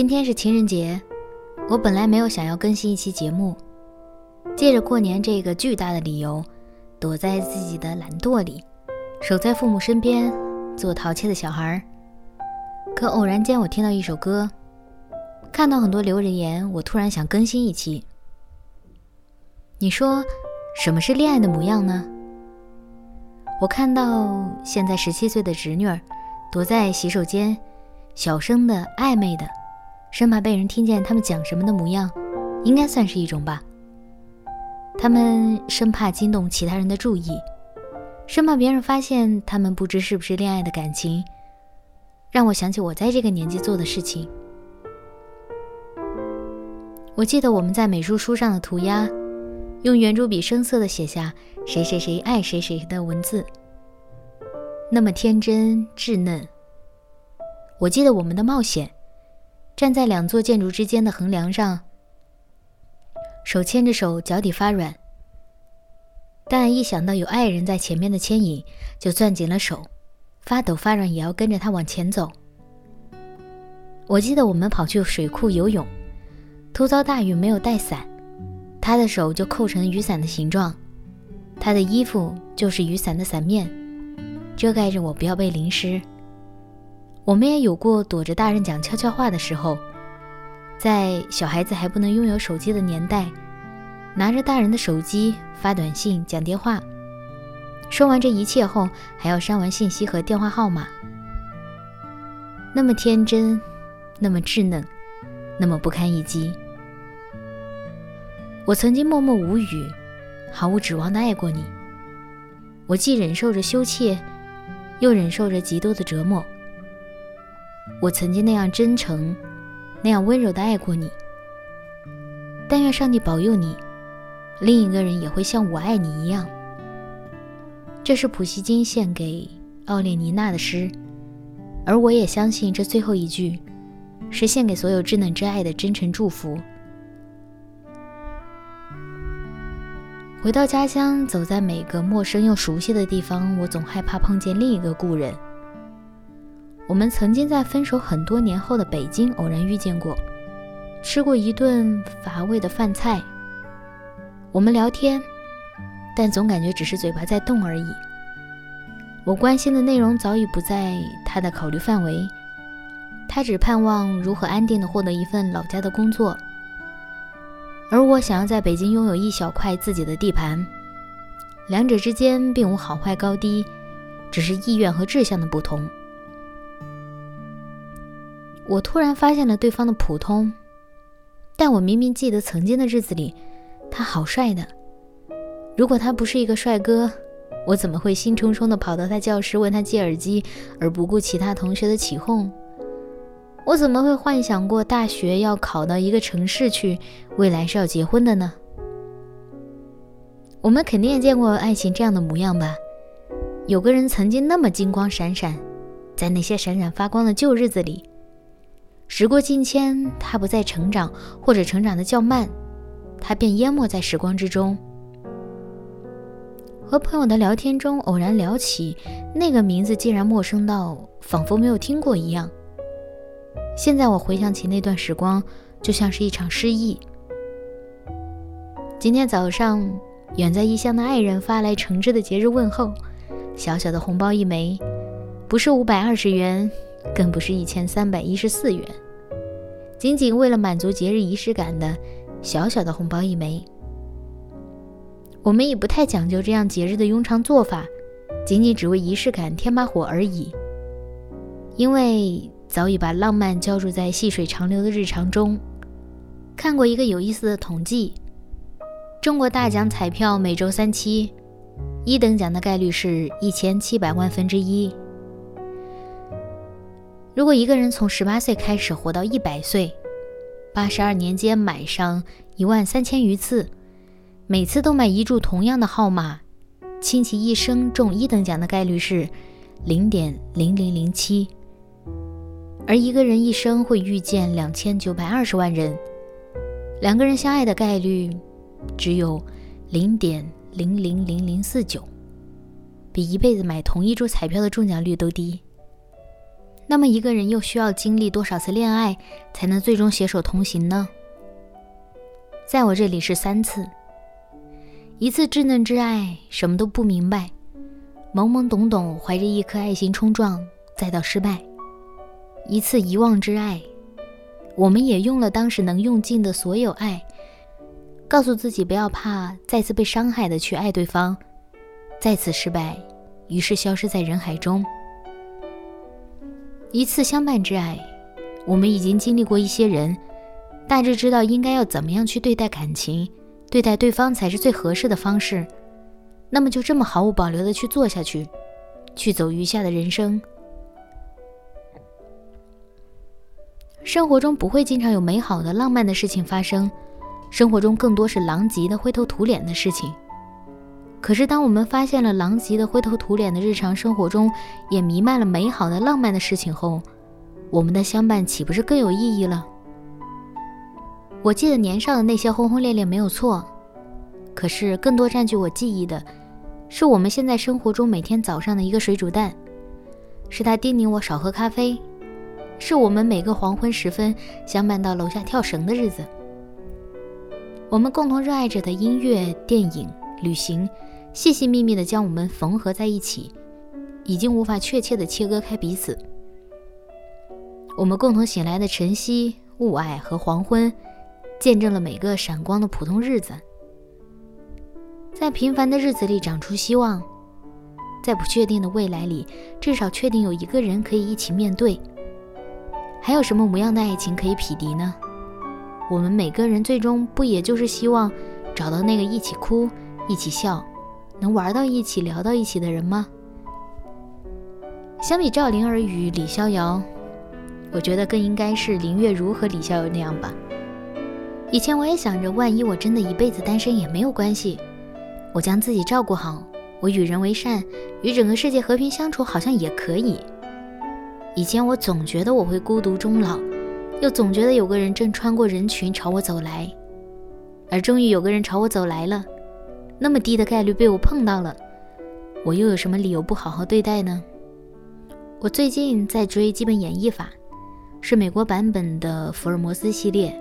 今天是情人节，我本来没有想要更新一期节目，借着过年这个巨大的理由，躲在自己的懒惰里，守在父母身边，做淘气的小孩儿。可偶然间，我听到一首歌，看到很多留人言，我突然想更新一期。你说，什么是恋爱的模样呢？我看到现在十七岁的侄女儿，躲在洗手间，小声的暧昧的。生怕被人听见他们讲什么的模样，应该算是一种吧。他们生怕惊动其他人的注意，生怕别人发现他们不知是不是恋爱的感情，让我想起我在这个年纪做的事情。我记得我们在美术书上的涂鸦，用圆珠笔生涩的写下“谁谁谁爱谁谁”的文字，那么天真稚嫩。我记得我们的冒险。站在两座建筑之间的横梁上，手牵着手，脚底发软。但一想到有爱人在前面的牵引，就攥紧了手，发抖发软也要跟着他往前走。我记得我们跑去水库游泳，突遭大雨，没有带伞，他的手就扣成雨伞的形状，他的衣服就是雨伞的伞面，遮盖着我不要被淋湿。我们也有过躲着大人讲悄悄话的时候，在小孩子还不能拥有手机的年代，拿着大人的手机发短信、讲电话。说完这一切后，还要删完信息和电话号码。那么天真，那么稚嫩，那么不堪一击。我曾经默默无语，毫无指望的爱过你。我既忍受着羞怯，又忍受着极度的折磨。我曾经那样真诚，那样温柔的爱过你。但愿上帝保佑你，另一个人也会像我爱你一样。这是普希金献给奥列尼娜的诗，而我也相信这最后一句，是献给所有稚嫩之爱的真诚祝福。回到家乡，走在每个陌生又熟悉的地方，我总害怕碰见另一个故人。我们曾经在分手很多年后的北京偶然遇见过，吃过一顿乏味的饭菜。我们聊天，但总感觉只是嘴巴在动而已。我关心的内容早已不在他的考虑范围，他只盼望如何安定的获得一份老家的工作，而我想要在北京拥有一小块自己的地盘。两者之间并无好坏高低，只是意愿和志向的不同。我突然发现了对方的普通，但我明明记得曾经的日子里，他好帅的。如果他不是一个帅哥，我怎么会兴冲冲地跑到他教室问他借耳机，而不顾其他同学的起哄？我怎么会幻想过大学要考到一个城市去，未来是要结婚的呢？我们肯定也见过爱情这样的模样吧？有个人曾经那么金光闪闪，在那些闪闪发光的旧日子里。时过境迁，他不再成长，或者成长的较慢，他便淹没在时光之中。和朋友的聊天中，偶然聊起那个名字，竟然陌生到仿佛没有听过一样。现在我回想起那段时光，就像是一场失忆。今天早上，远在异乡的爱人发来诚挚的节日问候，小小的红包一枚，不是五百二十元。更不是一千三百一十四元，仅仅为了满足节日仪式感的小小的红包一枚。我们也不太讲究这样节日的庸常做法，仅仅只为仪式感添把火而已。因为早已把浪漫浇筑在细水长流的日常中。看过一个有意思的统计：中国大奖彩票每周三期，一等奖的概率是一千七百万分之一。如果一个人从十八岁开始活到一百岁，八十二年间买上一万三千余次，每次都买一注同样的号码，倾其一生中一等奖的概率是零点零零零七。而一个人一生会遇见两千九百二十万人，两个人相爱的概率只有零点零零零零四九，比一辈子买同一注彩票的中奖率都低。那么一个人又需要经历多少次恋爱才能最终携手同行呢？在我这里是三次：一次稚嫩之爱，什么都不明白，懵懵懂懂，怀着一颗爱心冲撞，再到失败；一次遗忘之爱，我们也用了当时能用尽的所有爱，告诉自己不要怕再次被伤害的去爱对方，再次失败，于是消失在人海中。一次相伴之爱，我们已经经历过一些人，大致知道应该要怎么样去对待感情，对待对方才是最合适的方式。那么就这么毫无保留的去做下去，去走余下的人生。生活中不会经常有美好的、浪漫的事情发生，生活中更多是狼藉的、灰头土脸的事情。可是，当我们发现了狼藉的、灰头土脸的日常生活中，也弥漫了美好的、浪漫的事情后，我们的相伴岂不是更有意义了？我记得年少的那些轰轰烈烈没有错，可是更多占据我记忆的，是我们现在生活中每天早上的一个水煮蛋，是他叮咛我少喝咖啡，是我们每个黄昏时分相伴到楼下跳绳的日子，我们共同热爱着的音乐、电影、旅行。细细密密地将我们缝合在一起，已经无法确切地切割开彼此。我们共同醒来的晨曦、雾霭和黄昏，见证了每个闪光的普通日子。在平凡的日子里长出希望，在不确定的未来里，至少确定有一个人可以一起面对。还有什么模样的爱情可以匹敌呢？我们每个人最终不也就是希望找到那个一起哭、一起笑。能玩到一起、聊到一起的人吗？相比赵灵儿与李逍遥，我觉得更应该是林月如和李逍遥那样吧。以前我也想着，万一我真的一辈子单身也没有关系，我将自己照顾好，我与人为善，与整个世界和平相处，好像也可以。以前我总觉得我会孤独终老，又总觉得有个人正穿过人群朝我走来，而终于有个人朝我走来了。那么低的概率被我碰到了，我又有什么理由不好好对待呢？我最近在追《基本演绎法》，是美国版本的福尔摩斯系列，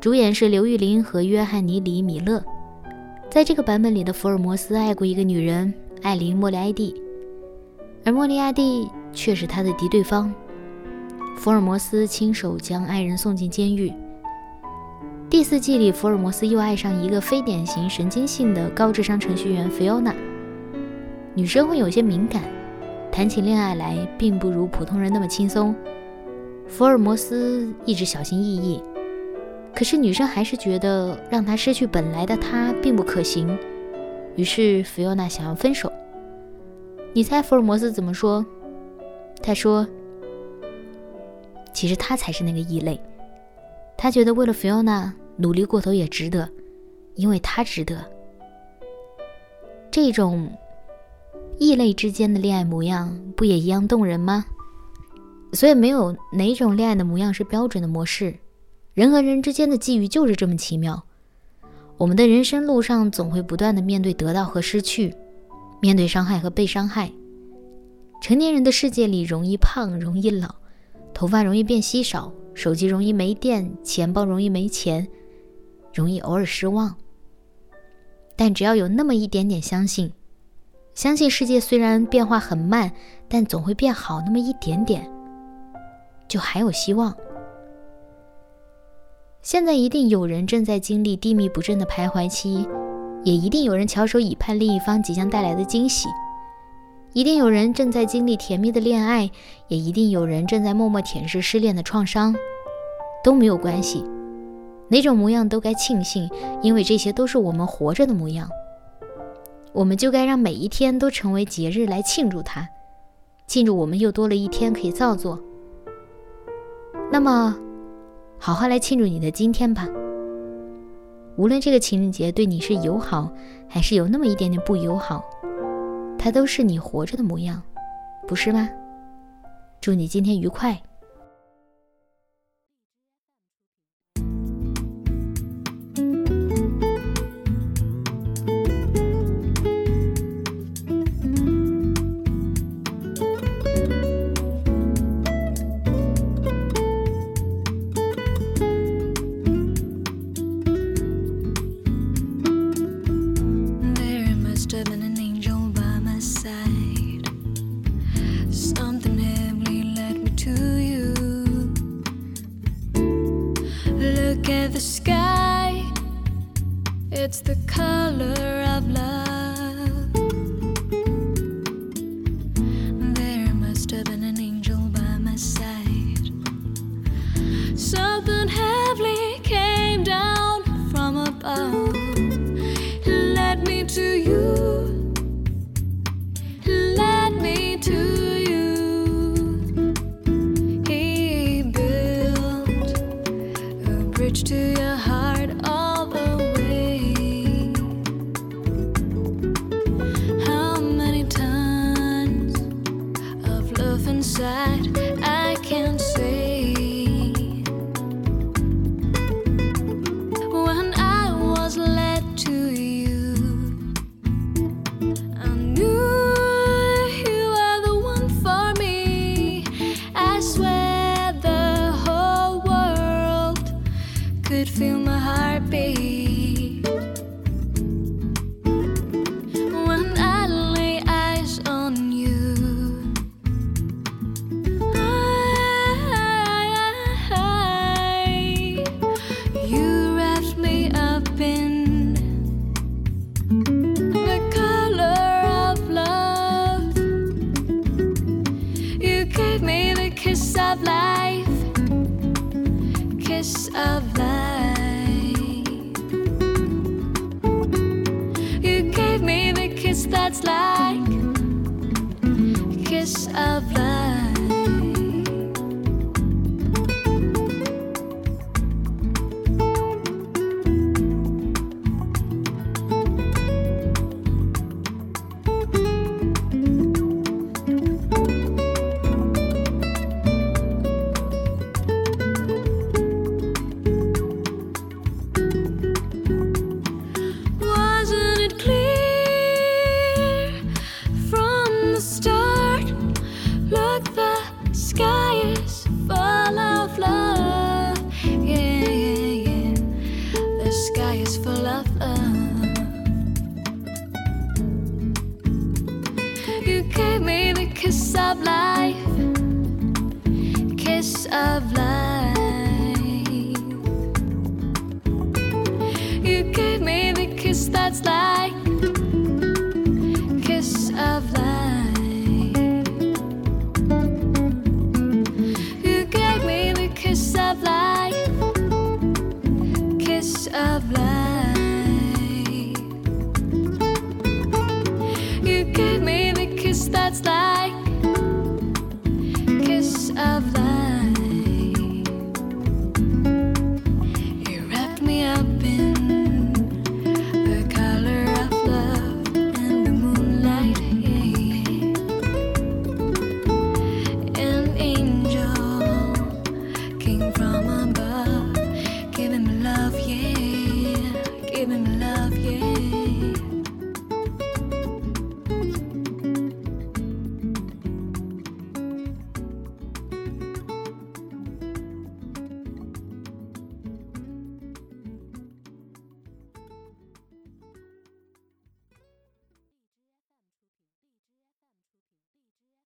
主演是刘玉玲和约翰尼·里米勒。在这个版本里的福尔摩斯爱过一个女人艾琳·莫里埃蒂，而莫里亚蒂却是他的敌对方。福尔摩斯亲手将爱人送进监狱。第四季里，福尔摩斯又爱上一个非典型神经性的高智商程序员菲欧娜。女生会有些敏感，谈起恋爱来并不如普通人那么轻松。福尔摩斯一直小心翼翼，可是女生还是觉得让他失去本来的他并不可行。于是菲欧娜想要分手。你猜福尔摩斯怎么说？他说：“其实他才是那个异类。”他觉得为了菲欧娜努力过头也值得，因为他值得。这种异类之间的恋爱模样不也一样动人吗？所以没有哪种恋爱的模样是标准的模式，人和人之间的际遇就是这么奇妙。我们的人生路上总会不断的面对得到和失去，面对伤害和被伤害。成年人的世界里容易胖，容易老，头发容易变稀少。手机容易没电，钱包容易没钱，容易偶尔失望。但只要有那么一点点相信，相信世界虽然变化很慢，但总会变好那么一点点，就还有希望。现在一定有人正在经历低迷不振的徘徊期，也一定有人翘首以盼另一方即将带来的惊喜。一定有人正在经历甜蜜的恋爱，也一定有人正在默默舔舐失恋的创伤，都没有关系，哪种模样都该庆幸，因为这些都是我们活着的模样。我们就该让每一天都成为节日来庆祝它，庆祝我们又多了一天可以造作。那么，好好来庆祝你的今天吧。无论这个情人节对你是友好，还是有那么一点点不友好，它都是你活着的模样，不是吗？祝你今天愉快。It's the color of love. There must have been an angel by my side. Something heavenly came down from above. Led me to you. Led me to you. He built a bridge to your heart. Could feel my heartbeat. When I lay eyes on you, I, you wrapped me up in the color of love. You gave me the kiss of life, kiss of life. You gave me the kiss that's like kiss of love. You gave me the kiss of life, kiss of life. You gave me the kiss that's like